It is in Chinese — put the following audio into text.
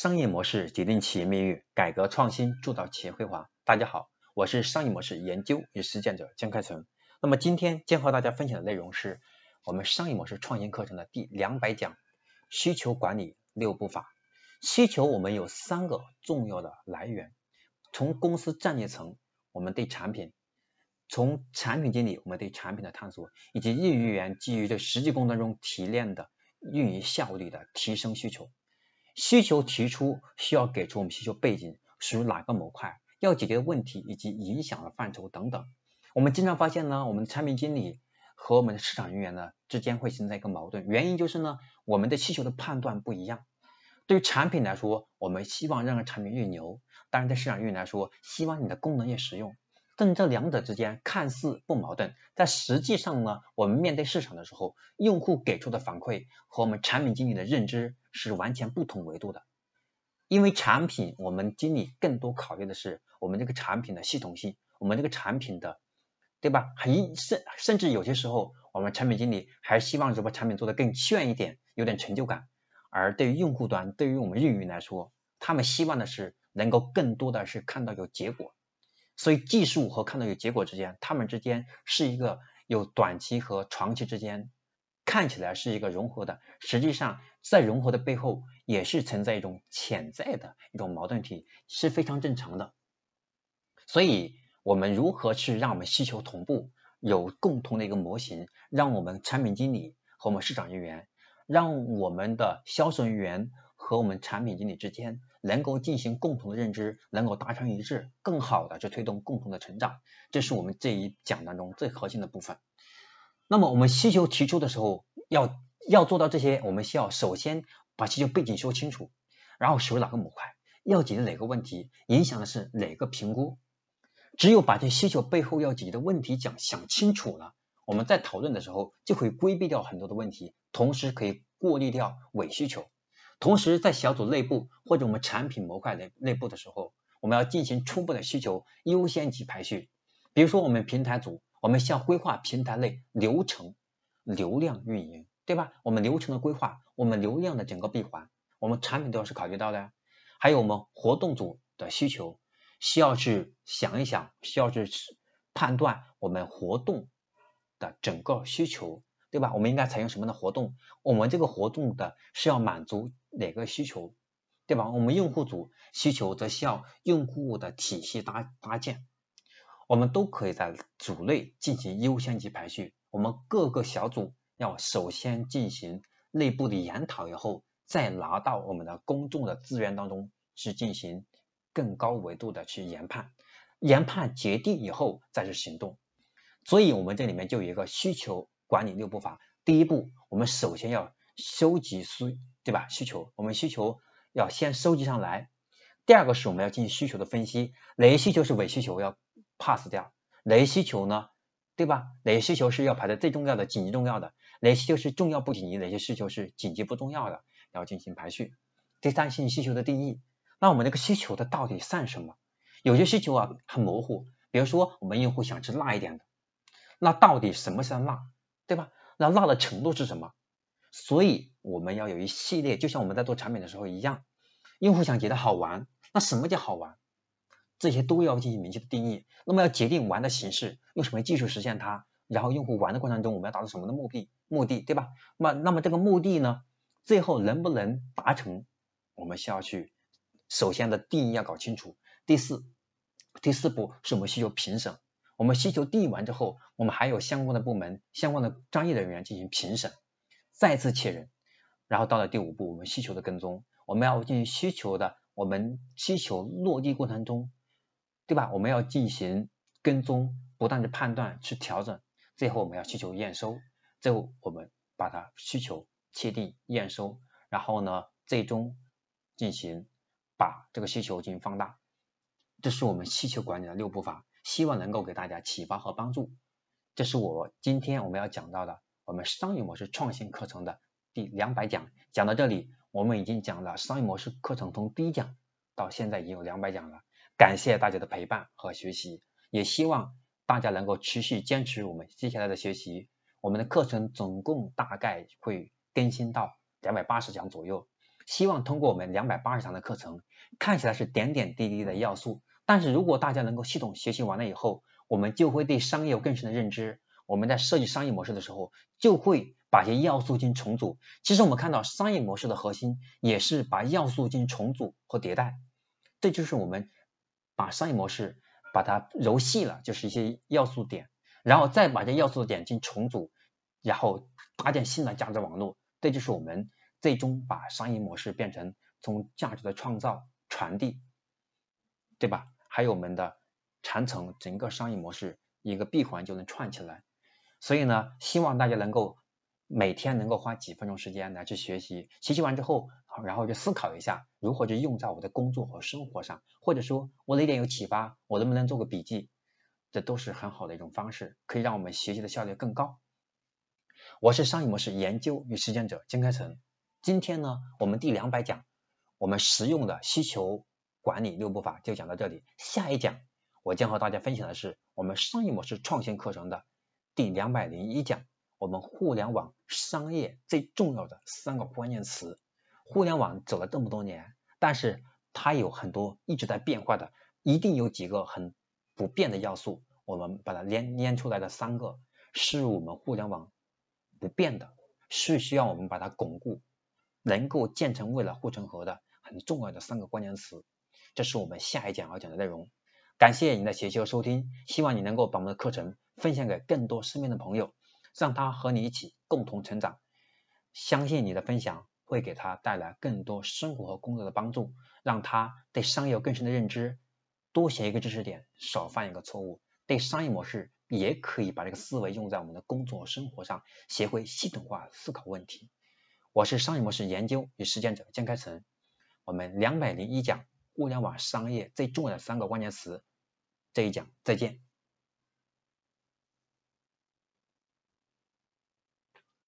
商业模式决定企业命运，改革创新铸造企业辉煌。大家好，我是商业模式研究与实践者江开成。那么今天将和大家分享的内容是我们商业模式创新课程的第两百讲：需求管理六步法。需求我们有三个重要的来源，从公司战略层，我们对产品；从产品经理，我们对产品的探索，以及运营员基于这实际工作中提炼的运营效率的提升需求。需求提出需要给出我们需求背景属于哪个模块，要解决的问题以及影响的范畴等等。我们经常发现呢，我们的产品经理和我们的市场人员呢之间会存在一个矛盾，原因就是呢，我们的需求的判断不一样。对于产品来说，我们希望让产品越牛；，当然对市场运营来说，希望你的功能越实用。但这两者之间看似不矛盾，但实际上呢，我们面对市场的时候，用户给出的反馈和我们产品经理的认知是完全不同维度的。因为产品，我们经理更多考虑的是我们这个产品的系统性，我们这个产品的，对吧？很甚甚至有些时候，我们产品经理还希望这把产品做得更炫一点，有点成就感。而对于用户端，对于我们运营来说，他们希望的是能够更多的是看到有结果。所以技术和看到有结果之间，他们之间是一个有短期和长期之间看起来是一个融合的，实际上在融合的背后也是存在一种潜在的一种矛盾体，是非常正常的。所以我们如何去让我们需求同步，有共同的一个模型，让我们产品经理和我们市场人员，让我们的销售人员。和我们产品经理之间能够进行共同的认知，能够达成一致，更好的去推动共同的成长，这是我们这一讲当中最核心的部分。那么我们需求提出的时候，要要做到这些，我们需要首先把需求背景说清楚，然后属于哪个模块，要解决哪个问题，影响的是哪个评估。只有把这需求背后要解决的问题讲想清楚了，我们在讨论的时候就可以规避掉很多的问题，同时可以过滤掉伪需求。同时，在小组内部或者我们产品模块内内部的时候，我们要进行初步的需求优先级排序。比如说，我们平台组，我们需要规划平台内流程、流量运营，对吧？我们流程的规划，我们流量的整个闭环，我们产品都要是考虑到的。还有我们活动组的需求，需要去想一想，需要去判断我们活动的整个需求。对吧？我们应该采用什么样的活动？我们这个活动的是要满足哪个需求？对吧？我们用户组需求则需要用户的体系搭搭建，我们都可以在组内进行优先级排序。我们各个小组要首先进行内部的研讨以后，再拿到我们的公众的资源当中去进行更高维度的去研判，研判决定以后再去行动。所以，我们这里面就有一个需求。管理六步法，第一步，我们首先要收集需，对吧？需求，我们需求要先收集上来。第二个是我们要进行需求的分析，哪些需求是伪需求要 pass 掉，哪些需求呢，对吧？哪些需求是要排在最重要的、紧急重要的，哪些需求是重要不紧急，哪些需求是紧急不重要的，要进行排序。第三，性需求的定义，那我们这个需求它到底算什么？有些需求啊很模糊，比如说我们用户想吃辣一点的，那到底什么是辣？对吧？那辣的程度是什么？所以我们要有一系列，就像我们在做产品的时候一样，用户想觉得好玩，那什么叫好玩？这些都要进行明确的定义。那么要决定玩的形式，用什么技术实现它，然后用户玩的过程中，我们要达到什么的目的？目的对吧？那那么这个目的呢，最后能不能达成？我们需要去首先的定义要搞清楚。第四，第四步是我们需求评审。我们需求定义完之后，我们还有相关的部门、相关的专业人员进行评审，再次确认，然后到了第五步，我们需求的跟踪，我们要进行需求的，我们需求落地过程中，对吧？我们要进行跟踪，不断的判断去调整，最后我们要需求验收，最后我们把它需求确定验收，然后呢，最终进行把这个需求进行放大，这是我们需求管理的六步法。希望能够给大家启发和帮助，这是我今天我们要讲到的我们商业模式创新课程的第两百讲。讲到这里，我们已经讲了商业模式课程从第一讲到现在已经有两百讲了。感谢大家的陪伴和学习，也希望大家能够持续坚持我们接下来的学习。我们的课程总共大概会更新到两百八十讲左右。希望通过我们两百八十堂的课程，看起来是点点滴滴的要素，但是如果大家能够系统学习完了以后，我们就会对商业有更深的认知。我们在设计商业模式的时候，就会把一些要素进行重组。其实我们看到商业模式的核心也是把要素进行重组和迭代，这就是我们把商业模式把它揉细了，就是一些要素点，然后再把这要素点进行重组，然后搭建新的价值网络。这就是我们最终把商业模式变成从价值的创造、传递，对吧？还有我们的传承，整个商业模式一个闭环就能串起来。所以呢，希望大家能够每天能够花几分钟时间来去学习，学习完之后，然后就思考一下如何去用在我的工作和生活上，或者说我哪点有启发，我能不能做个笔记，这都是很好的一种方式，可以让我们学习的效率更高。我是商业模式研究与实践者金开成，今天呢，我们第两百讲，我们实用的需求管理六步法就讲到这里，下一讲我将和大家分享的是我们商业模式创新课程的。第两百零一讲，我们互联网商业最重要的三个关键词。互联网走了这么多年，但是它有很多一直在变化的，一定有几个很不变的要素。我们把它连连出来的三个，是我们互联网不变的，是需要我们把它巩固，能够建成未来护城河的很重要的三个关键词。这是我们下一讲要讲的内容。感谢您的学习和收听，希望你能够把我们的课程分享给更多身边的朋友，让他和你一起共同成长。相信你的分享会给他带来更多生活和工作的帮助，让他对商业有更深的认知。多学一个知识点，少犯一个错误。对商业模式也可以把这个思维用在我们的工作生活上，学会系统化思考问题。我是商业模式研究与实践者江开成，我们两百零一讲互联网商业最重要的三个关键词。这一讲再见。